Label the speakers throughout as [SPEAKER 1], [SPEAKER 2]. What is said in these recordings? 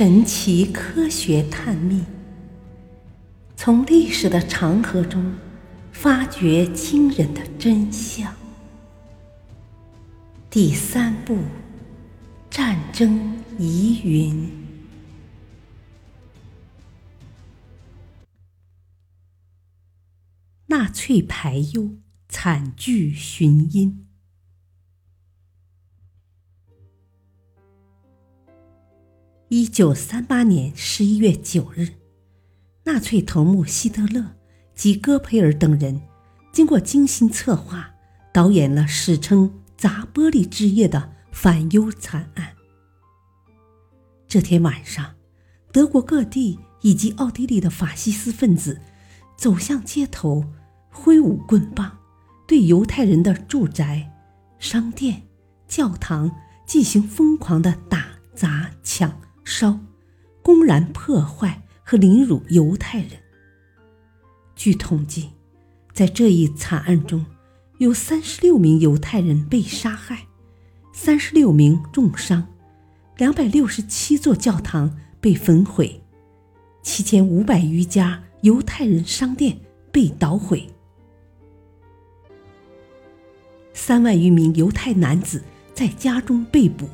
[SPEAKER 1] 神奇科学探秘，从历史的长河中发掘惊人的真相。第三部：战争疑云。纳粹排忧，惨剧寻因。一九三八年十一月九日，纳粹头目希特勒及戈培尔等人经过精心策划，导演了史称“砸玻璃之夜”的反犹惨案。这天晚上，德国各地以及奥地利的法西斯分子走向街头，挥舞棍棒，对犹太人的住宅、商店、教堂进行疯狂的打、砸、抢。烧，公然破坏和凌辱犹太人。据统计，在这一惨案中，有三十六名犹太人被杀害，三十六名重伤，两百六十七座教堂被焚毁，七千五百余家犹太人商店被捣毁，三万余名犹太男子在家中被捕。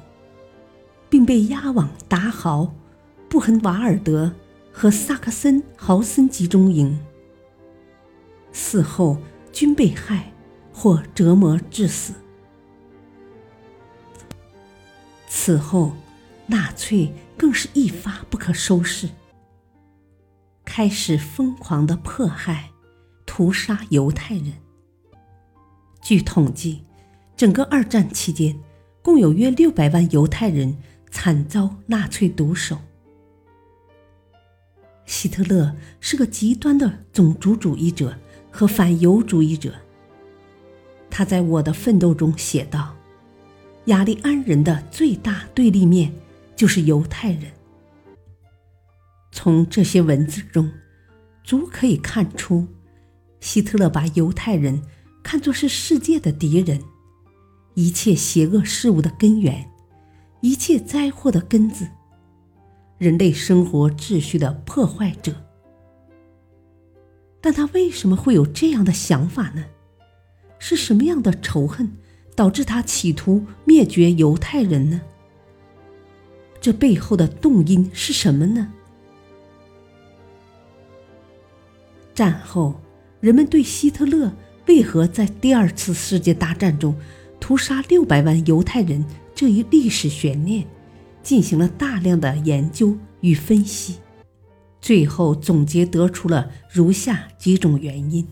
[SPEAKER 1] 并被押往达豪、布痕瓦尔德和萨克森豪森集中营，死后均被害或折磨致死。此后，纳粹更是一发不可收拾，开始疯狂的迫害、屠杀犹太人。据统计，整个二战期间，共有约六百万犹太人。惨遭纳粹毒手。希特勒是个极端的种族主义者和反犹主义者。他在《我的奋斗》中写道：“雅利安人的最大对立面就是犹太人。”从这些文字中，足可以看出，希特勒把犹太人看作是世界的敌人，一切邪恶事物的根源。一切灾祸的根子，人类生活秩序的破坏者。但他为什么会有这样的想法呢？是什么样的仇恨导致他企图灭绝犹太人呢？这背后的动因是什么呢？战后，人们对希特勒为何在第二次世界大战中屠杀六百万犹太人？这一历史悬念进行了大量的研究与分析，最后总结得出了如下几种原因。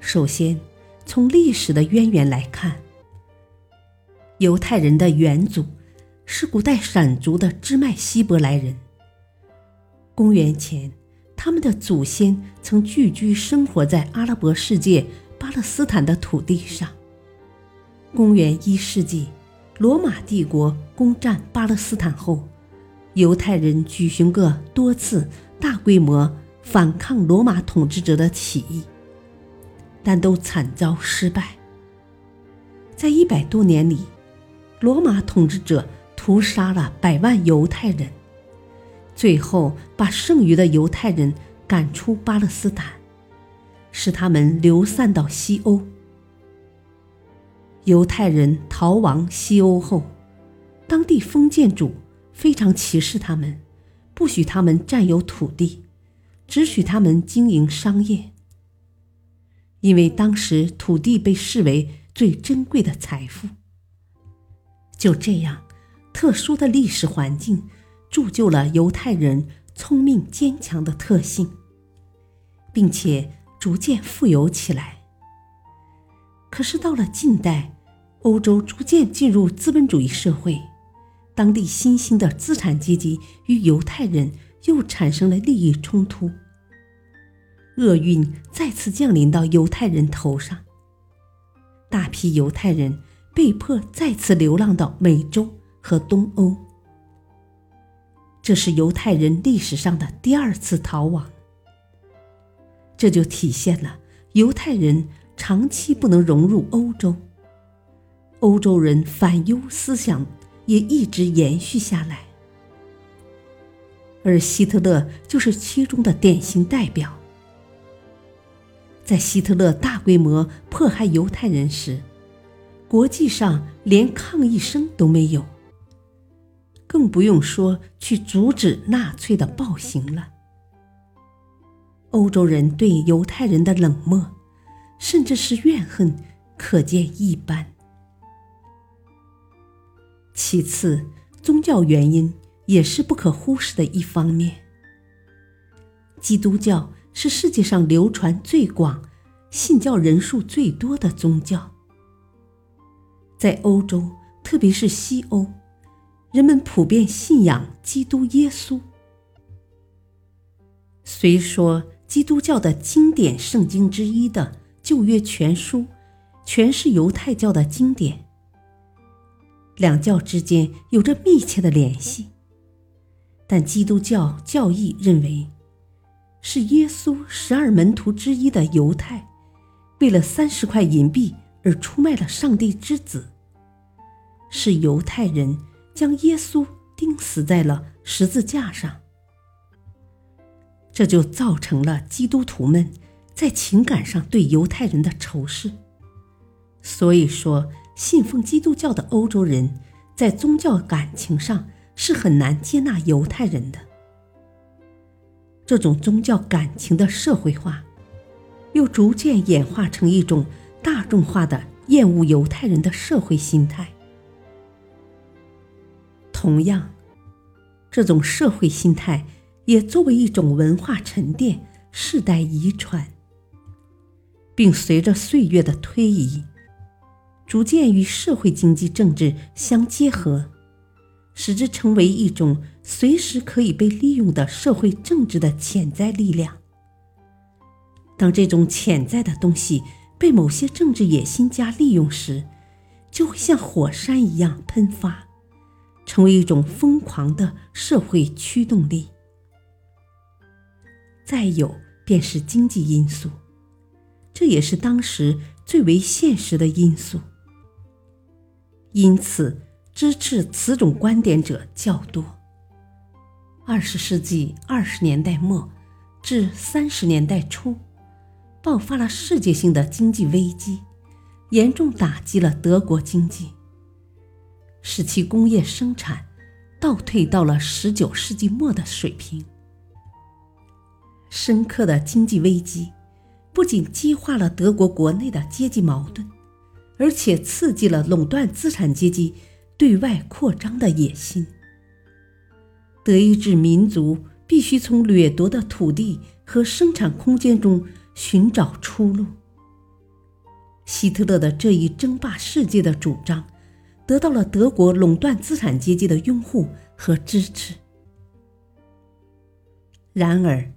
[SPEAKER 1] 首先，从历史的渊源来看，犹太人的远祖是古代闪族的支脉希伯来人。公元前，他们的祖先曾聚居生活在阿拉伯世界巴勒斯坦的土地上。公元一世纪，罗马帝国攻占巴勒斯坦后，犹太人举行过多次大规模反抗罗马统治者的起义，但都惨遭失败。在一百多年里，罗马统治者屠杀了百万犹太人，最后把剩余的犹太人赶出巴勒斯坦，使他们流散到西欧。犹太人逃亡西欧后，当地封建主非常歧视他们，不许他们占有土地，只许他们经营商业。因为当时土地被视为最珍贵的财富。就这样，特殊的历史环境铸就了犹太人聪明坚强的特性，并且逐渐富有起来。可是到了近代，欧洲逐渐进入资本主义社会，当地新兴的资产阶级与犹太人又产生了利益冲突，厄运再次降临到犹太人头上。大批犹太人被迫再次流浪到美洲和东欧，这是犹太人历史上的第二次逃亡。这就体现了犹太人。长期不能融入欧洲，欧洲人反犹思想也一直延续下来。而希特勒就是其中的典型代表。在希特勒大规模迫害犹太人时，国际上连抗议声都没有，更不用说去阻止纳粹的暴行了。欧洲人对犹太人的冷漠，甚至是怨恨，可见一斑。其次，宗教原因。也是不可忽视的一方面。基督教是世界上流传最广、信教人数最多的宗教。在欧洲，特别是西欧，人们普遍信仰基督耶稣。虽说基督教的经典圣经之一的《旧约全书》，全是犹太教的经典，两教之间有着密切的联系。但基督教教义认为，是耶稣十二门徒之一的犹太，为了三十块银币而出卖了上帝之子。是犹太人将耶稣钉死在了十字架上，这就造成了基督徒们在情感上对犹太人的仇视。所以说，信奉基督教的欧洲人在宗教感情上。是很难接纳犹太人的。这种宗教感情的社会化，又逐渐演化成一种大众化的厌恶犹太人的社会心态。同样，这种社会心态也作为一种文化沉淀、世代遗传，并随着岁月的推移，逐渐与社会、经济、政治相结合。使之成为一种随时可以被利用的社会政治的潜在力量。当这种潜在的东西被某些政治野心家利用时，就会像火山一样喷发，成为一种疯狂的社会驱动力。再有便是经济因素，这也是当时最为现实的因素。因此。支持此种观点者较多。二十世纪二十年代末至三十年代初，爆发了世界性的经济危机，严重打击了德国经济，使其工业生产倒退到了十九世纪末的水平。深刻的经济危机不仅激化了德国国内的阶级矛盾，而且刺激了垄断资产阶级。对外扩张的野心，德意志民族必须从掠夺的土地和生产空间中寻找出路。希特勒的这一争霸世界的主张，得到了德国垄断资产阶级的拥护和支持。然而，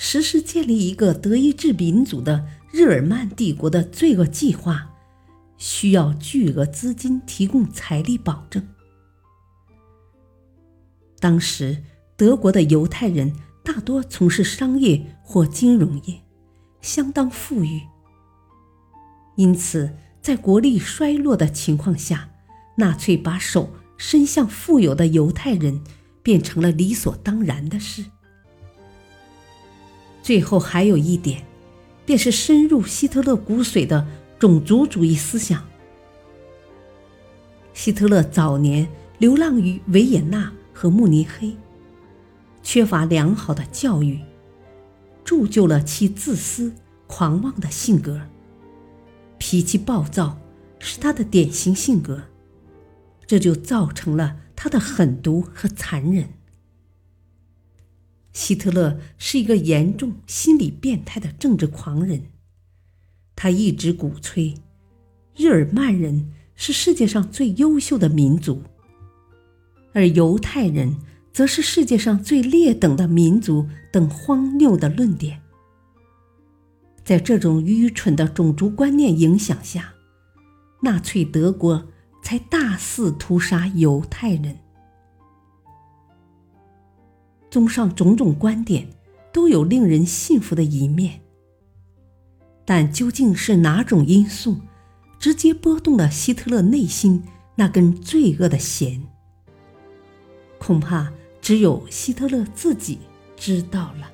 [SPEAKER 1] 实施建立一个德意志民族的日耳曼帝国的罪恶计划。需要巨额资金提供财力保证。当时，德国的犹太人大多从事商业或金融业，相当富裕。因此，在国力衰落的情况下，纳粹把手伸向富有的犹太人，变成了理所当然的事。最后，还有一点，便是深入希特勒骨髓的。种族主义思想。希特勒早年流浪于维也纳和慕尼黑，缺乏良好的教育，铸就了其自私狂妄的性格。脾气暴躁是他的典型性格，这就造成了他的狠毒和残忍。希特勒是一个严重心理变态的政治狂人。他一直鼓吹，日耳曼人是世界上最优秀的民族，而犹太人则是世界上最劣等的民族等荒谬的论点。在这种愚蠢的种族观念影响下，纳粹德国才大肆屠杀犹太人。综上种种观点，都有令人信服的一面。但究竟是哪种因素，直接拨动了希特勒内心那根罪恶的弦。恐怕只有希特勒自己知道了。